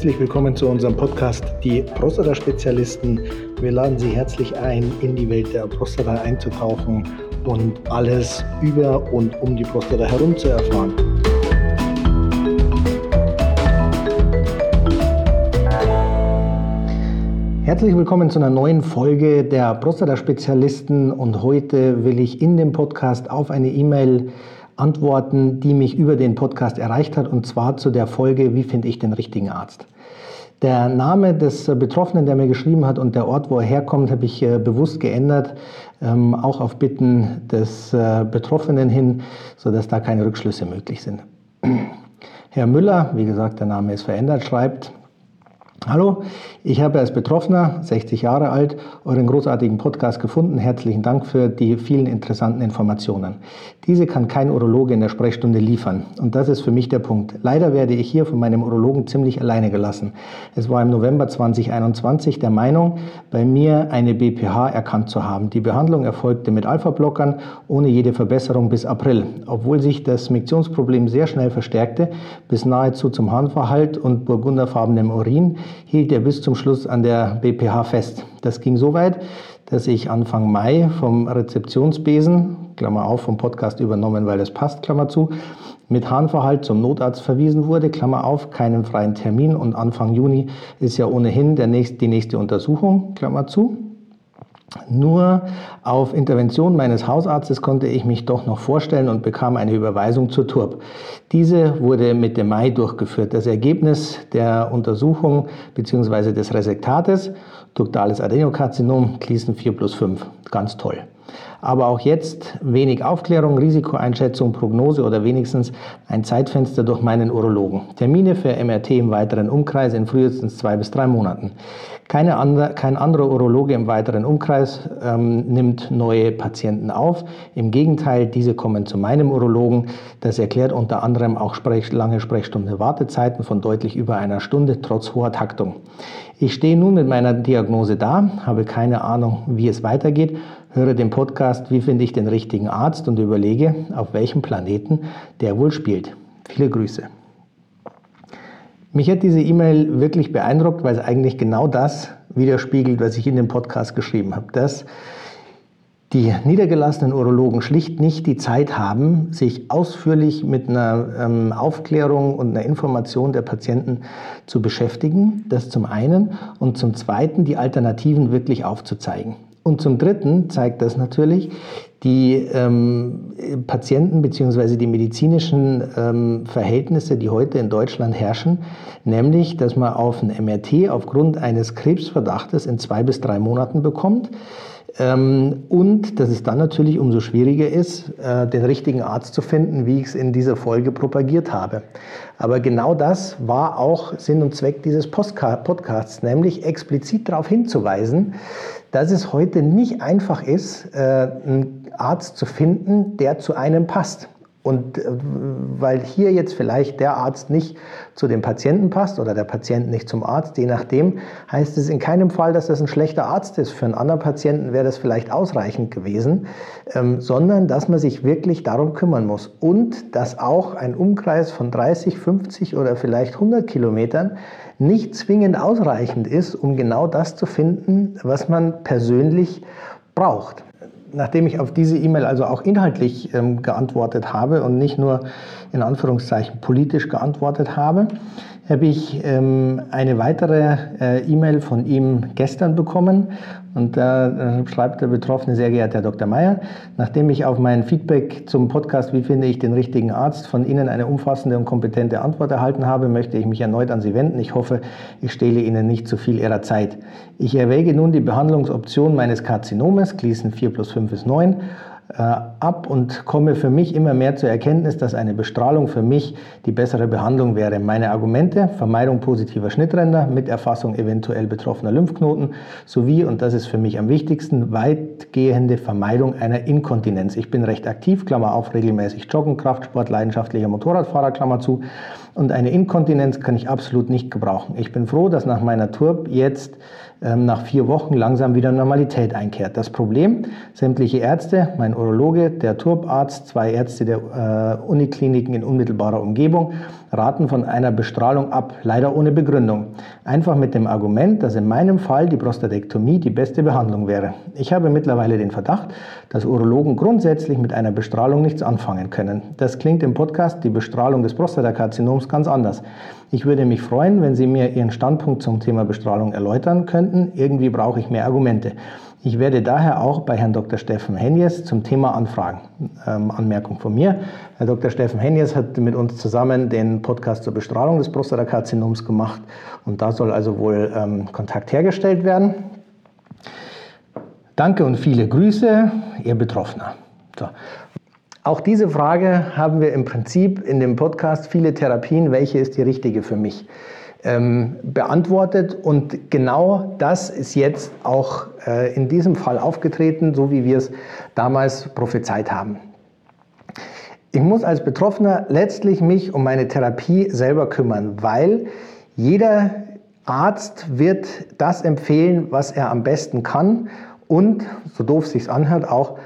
Herzlich willkommen zu unserem Podcast Die Prostata-Spezialisten. Wir laden Sie herzlich ein, in die Welt der Prostata einzutauchen und alles über und um die Prostata herum zu erfahren. Herzlich willkommen zu einer neuen Folge der Prostata-Spezialisten und heute will ich in dem Podcast auf eine E-Mail antworten, die mich über den Podcast erreicht hat, und zwar zu der Folge, wie finde ich den richtigen Arzt? Der Name des Betroffenen, der mir geschrieben hat und der Ort, wo er herkommt, habe ich äh, bewusst geändert, ähm, auch auf Bitten des äh, Betroffenen hin, sodass da keine Rückschlüsse möglich sind. Herr Müller, wie gesagt, der Name ist verändert, schreibt, Hallo, ich habe als Betroffener, 60 Jahre alt, euren großartigen Podcast gefunden. Herzlichen Dank für die vielen interessanten Informationen. Diese kann kein Urologe in der Sprechstunde liefern. Und das ist für mich der Punkt. Leider werde ich hier von meinem Urologen ziemlich alleine gelassen. Es war im November 2021 der Meinung, bei mir eine BPH erkannt zu haben. Die Behandlung erfolgte mit Alpha-Blockern ohne jede Verbesserung bis April. Obwohl sich das Miktionsproblem sehr schnell verstärkte, bis nahezu zum Harnverhalt und burgunderfarbenem Urin, hielt er bis zum Schluss an der BPH fest. Das ging so weit, dass ich Anfang Mai vom Rezeptionsbesen, Klammer auf, vom Podcast übernommen, weil das passt, Klammer zu, mit Harnverhalt zum Notarzt verwiesen wurde, Klammer auf, keinen freien Termin und Anfang Juni ist ja ohnehin der nächste, die nächste Untersuchung, Klammer zu. Nur auf Intervention meines Hausarztes konnte ich mich doch noch vorstellen und bekam eine Überweisung zur TURB. Diese wurde Mitte Mai durchgeführt. Das Ergebnis der Untersuchung bzw. des Resektates, duktales Adenokarzinom, Gleason 4 plus 5. Ganz toll. Aber auch jetzt wenig Aufklärung, Risikoeinschätzung, Prognose oder wenigstens ein Zeitfenster durch meinen Urologen. Termine für MRT im weiteren Umkreis in frühestens zwei bis drei Monaten. Keine andere, kein anderer Urologe im weiteren Umkreis ähm, nimmt neue Patienten auf. Im Gegenteil, diese kommen zu meinem Urologen. Das erklärt unter anderem auch Sprech, lange Sprechstunde Wartezeiten von deutlich über einer Stunde trotz hoher Taktung. Ich stehe nun mit meiner Diagnose da, habe keine Ahnung, wie es weitergeht, höre den Podcast, wie finde ich den richtigen Arzt und überlege, auf welchem Planeten der wohl spielt. Viele Grüße. Mich hat diese E-Mail wirklich beeindruckt, weil es eigentlich genau das widerspiegelt, was ich in dem Podcast geschrieben habe. Dass die niedergelassenen Urologen schlicht nicht die Zeit haben, sich ausführlich mit einer ähm, Aufklärung und einer Information der Patienten zu beschäftigen. Das zum einen. Und zum zweiten die Alternativen wirklich aufzuzeigen. Und zum Dritten zeigt das natürlich, die ähm, Patienten bzw. die medizinischen ähm, Verhältnisse, die heute in Deutschland herrschen, nämlich, dass man auf ein MRT aufgrund eines Krebsverdachtes in zwei bis drei Monaten bekommt. Ähm, und dass es dann natürlich umso schwieriger ist, äh, den richtigen Arzt zu finden, wie ich es in dieser Folge propagiert habe. Aber genau das war auch Sinn und Zweck dieses Podcasts, nämlich explizit darauf hinzuweisen, dass es heute nicht einfach ist, äh, einen Arzt zu finden, der zu einem passt. Und äh, weil hier jetzt vielleicht der Arzt nicht zu dem Patienten passt oder der Patient nicht zum Arzt, je nachdem, heißt es in keinem Fall, dass das ein schlechter Arzt ist. Für einen anderen Patienten wäre das vielleicht ausreichend gewesen, ähm, sondern dass man sich wirklich darum kümmern muss. Und dass auch ein Umkreis von 30, 50 oder vielleicht 100 Kilometern nicht zwingend ausreichend ist, um genau das zu finden, was man persönlich braucht nachdem ich auf diese E-Mail also auch inhaltlich ähm, geantwortet habe und nicht nur in Anführungszeichen politisch geantwortet habe, habe ich ähm, eine weitere äh, E-Mail von ihm gestern bekommen. Und da schreibt der Betroffene, sehr geehrter Herr Dr. Meyer, nachdem ich auf mein Feedback zum Podcast Wie finde ich den richtigen Arzt von Ihnen eine umfassende und kompetente Antwort erhalten habe, möchte ich mich erneut an Sie wenden. Ich hoffe, ich stehle Ihnen nicht zu viel Ihrer Zeit. Ich erwäge nun die Behandlungsoption meines Karzinomes, Gleason 4 plus 5 ist 9, äh, ab und komme für mich immer mehr zur Erkenntnis, dass eine Bestrahlung für mich die bessere Behandlung wäre. Meine Argumente, Vermeidung positiver Schnittränder mit Erfassung eventuell betroffener Lymphknoten sowie, und das ist für mich am wichtigsten, weitgehende Vermeidung einer Inkontinenz. Ich bin recht aktiv, Klammer auf, regelmäßig joggen, Kraftsport, leidenschaftlicher Motorradfahrer, Klammer zu. Und eine Inkontinenz kann ich absolut nicht gebrauchen. Ich bin froh, dass nach meiner Tour jetzt ähm, nach vier Wochen langsam wieder Normalität einkehrt. Das Problem, sämtliche Ärzte, mein Urologe, der Turbarzt, zwei Ärzte der äh, Unikliniken in unmittelbarer Umgebung raten von einer Bestrahlung ab, leider ohne Begründung. Einfach mit dem Argument, dass in meinem Fall die Prostatektomie die beste Behandlung wäre. Ich habe mittlerweile den Verdacht, dass Urologen grundsätzlich mit einer Bestrahlung nichts anfangen können. Das klingt im Podcast die Bestrahlung des Prostatakarzinoms ganz anders. Ich würde mich freuen, wenn Sie mir Ihren Standpunkt zum Thema Bestrahlung erläutern könnten. Irgendwie brauche ich mehr Argumente. Ich werde daher auch bei Herrn Dr. Steffen Henjes zum Thema anfragen. Ähm, Anmerkung von mir. Herr Dr. Steffen Henjes hat mit uns zusammen den Podcast zur Bestrahlung des Prostatakarzinoms gemacht und da soll also wohl ähm, Kontakt hergestellt werden. Danke und viele Grüße, Ihr Betroffener. So. Auch diese Frage haben wir im Prinzip in dem Podcast viele Therapien, welche ist die richtige für mich, ähm, beantwortet. Und genau das ist jetzt auch äh, in diesem Fall aufgetreten, so wie wir es damals prophezeit haben. Ich muss als Betroffener letztlich mich um meine Therapie selber kümmern, weil jeder Arzt wird das empfehlen, was er am besten kann und, so doof es sich anhört, auch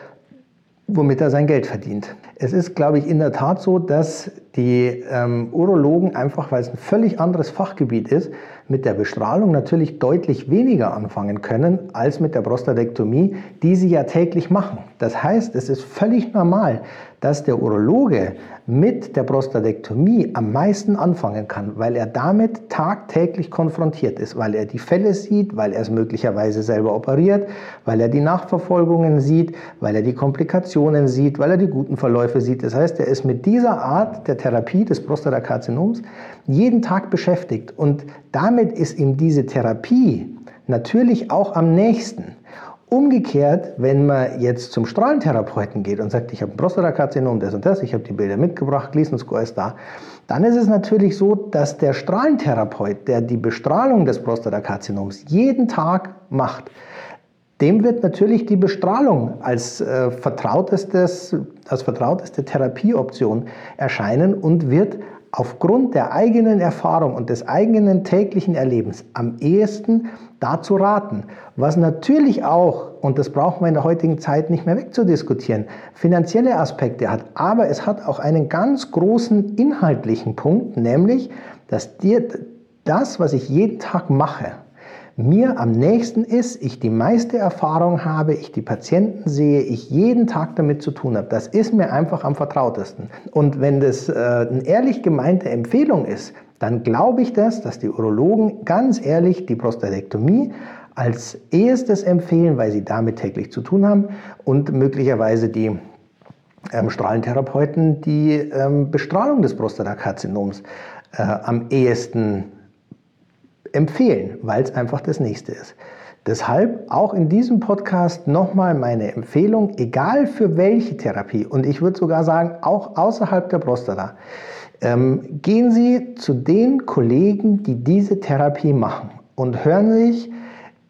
womit er sein Geld verdient. Es ist, glaube ich, in der Tat so, dass die ähm, Urologen einfach, weil es ein völlig anderes Fachgebiet ist, mit der Bestrahlung natürlich deutlich weniger anfangen können als mit der Prostatektomie, die sie ja täglich machen. Das heißt, es ist völlig normal, dass der Urologe mit der Prostatektomie am meisten anfangen kann, weil er damit tagtäglich konfrontiert ist, weil er die Fälle sieht, weil er es möglicherweise selber operiert, weil er die Nachverfolgungen sieht, weil er die Komplikationen sieht, weil er die guten Verläufe sieht. Das heißt, er ist mit dieser Art der Therapie des Prostatakarzinoms jeden Tag beschäftigt und damit ist ihm diese Therapie natürlich auch am nächsten. Umgekehrt, wenn man jetzt zum Strahlentherapeuten geht und sagt, ich habe ein Prostatakarzinom, das und das, ich habe die Bilder mitgebracht, Gleason Score ist da, dann ist es natürlich so, dass der Strahlentherapeut, der die Bestrahlung des Prostatakarzinoms jeden Tag macht, dem wird natürlich die Bestrahlung als, äh, vertrautestes, als vertrauteste Therapieoption erscheinen und wird aufgrund der eigenen Erfahrung und des eigenen täglichen Erlebens am ehesten dazu raten, was natürlich auch, und das brauchen wir in der heutigen Zeit nicht mehr wegzudiskutieren, finanzielle Aspekte hat, aber es hat auch einen ganz großen inhaltlichen Punkt, nämlich, dass dir das, was ich jeden Tag mache, mir am nächsten ist, ich die meiste Erfahrung habe, ich die Patienten sehe, ich jeden Tag damit zu tun habe. Das ist mir einfach am vertrautesten. Und wenn das äh, eine ehrlich gemeinte Empfehlung ist, dann glaube ich das, dass die Urologen ganz ehrlich die Prostatektomie als erstes empfehlen, weil sie damit täglich zu tun haben und möglicherweise die ähm, Strahlentherapeuten die ähm, Bestrahlung des Prostatakarzinoms äh, am ehesten empfehlen, weil es einfach das nächste ist. Deshalb auch in diesem Podcast nochmal meine Empfehlung, egal für welche Therapie, und ich würde sogar sagen, auch außerhalb der Prostata, ähm, gehen Sie zu den Kollegen, die diese Therapie machen und hören sich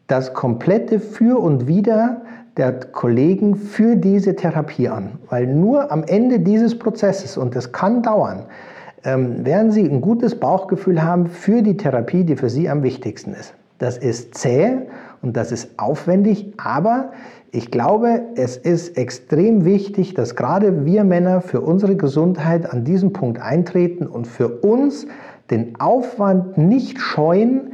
das komplette Für und Wider der Kollegen für diese Therapie an. Weil nur am Ende dieses Prozesses, und das kann dauern, ähm, werden Sie ein gutes Bauchgefühl haben für die Therapie, die für Sie am wichtigsten ist. Das ist zäh und das ist aufwendig, aber ich glaube, es ist extrem wichtig, dass gerade wir Männer für unsere Gesundheit an diesem Punkt eintreten und für uns den Aufwand nicht scheuen,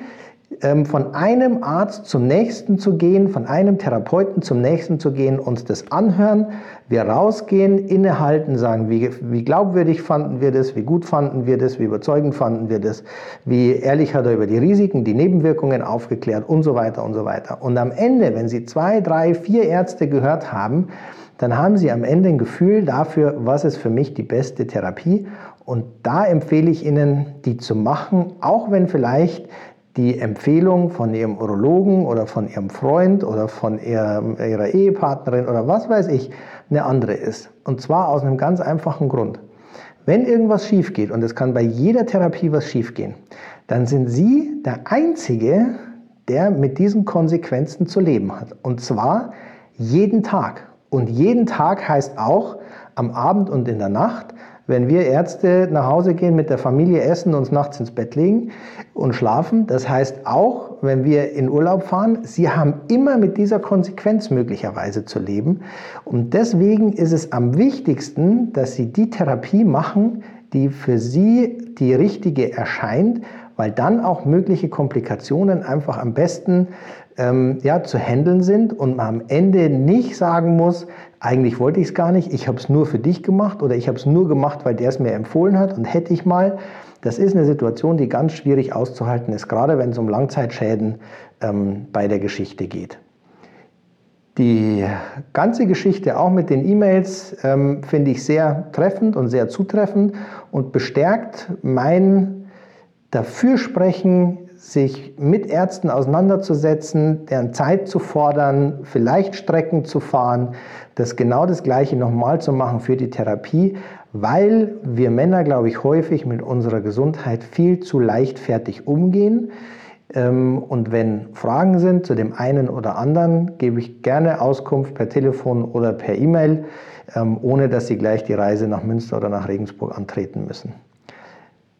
ähm, von einem Arzt zum nächsten zu gehen, von einem Therapeuten zum nächsten zu gehen, uns das anhören, wir rausgehen, innehalten, sagen, wie, wie glaubwürdig fanden wir das, wie gut fanden wir das, wie überzeugend fanden wir das, wie ehrlich hat er über die Risiken, die Nebenwirkungen aufgeklärt und so weiter und so weiter. Und am Ende, wenn Sie zwei, drei, vier Ärzte gehört haben, dann haben Sie am Ende ein Gefühl dafür, was ist für mich die beste Therapie. Und da empfehle ich Ihnen, die zu machen, auch wenn vielleicht die Empfehlung von ihrem Urologen oder von ihrem Freund oder von ihrem, ihrer Ehepartnerin oder was weiß ich eine andere ist. Und zwar aus einem ganz einfachen Grund. Wenn irgendwas schief geht, und es kann bei jeder Therapie was schief gehen, dann sind Sie der Einzige, der mit diesen Konsequenzen zu leben hat. Und zwar jeden Tag. Und jeden Tag heißt auch am Abend und in der Nacht, wenn wir Ärzte nach Hause gehen, mit der Familie essen, uns nachts ins Bett legen und schlafen, das heißt auch, wenn wir in Urlaub fahren, sie haben immer mit dieser Konsequenz möglicherweise zu leben. Und deswegen ist es am wichtigsten, dass sie die Therapie machen, die für Sie die richtige erscheint, weil dann auch mögliche Komplikationen einfach am besten ähm, ja, zu handeln sind und man am Ende nicht sagen muss, eigentlich wollte ich es gar nicht, ich habe es nur für dich gemacht oder ich habe es nur gemacht, weil der es mir empfohlen hat und hätte ich mal. Das ist eine Situation, die ganz schwierig auszuhalten ist, gerade wenn es um Langzeitschäden ähm, bei der Geschichte geht. Die ganze Geschichte, auch mit den E-Mails, ähm, finde ich sehr treffend und sehr zutreffend und bestärkt mein Dafürsprechen, sich mit Ärzten auseinanderzusetzen, deren Zeit zu fordern, vielleicht Strecken zu fahren, das genau das Gleiche nochmal zu machen für die Therapie, weil wir Männer, glaube ich, häufig mit unserer Gesundheit viel zu leichtfertig umgehen. Ähm, und wenn Fragen sind zu dem einen oder anderen, gebe ich gerne Auskunft per Telefon oder per E-Mail, ähm, ohne dass Sie gleich die Reise nach Münster oder nach Regensburg antreten müssen.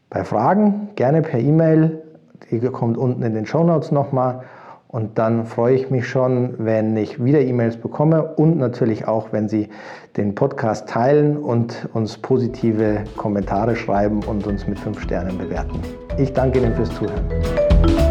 Bei Fragen gerne per E-Mail die kommt unten in den Show Notes nochmal. Und dann freue ich mich schon, wenn ich wieder E-Mails bekomme und natürlich auch, wenn Sie den Podcast teilen und uns positive Kommentare schreiben und uns mit fünf Sternen bewerten. Ich danke Ihnen fürs Zuhören.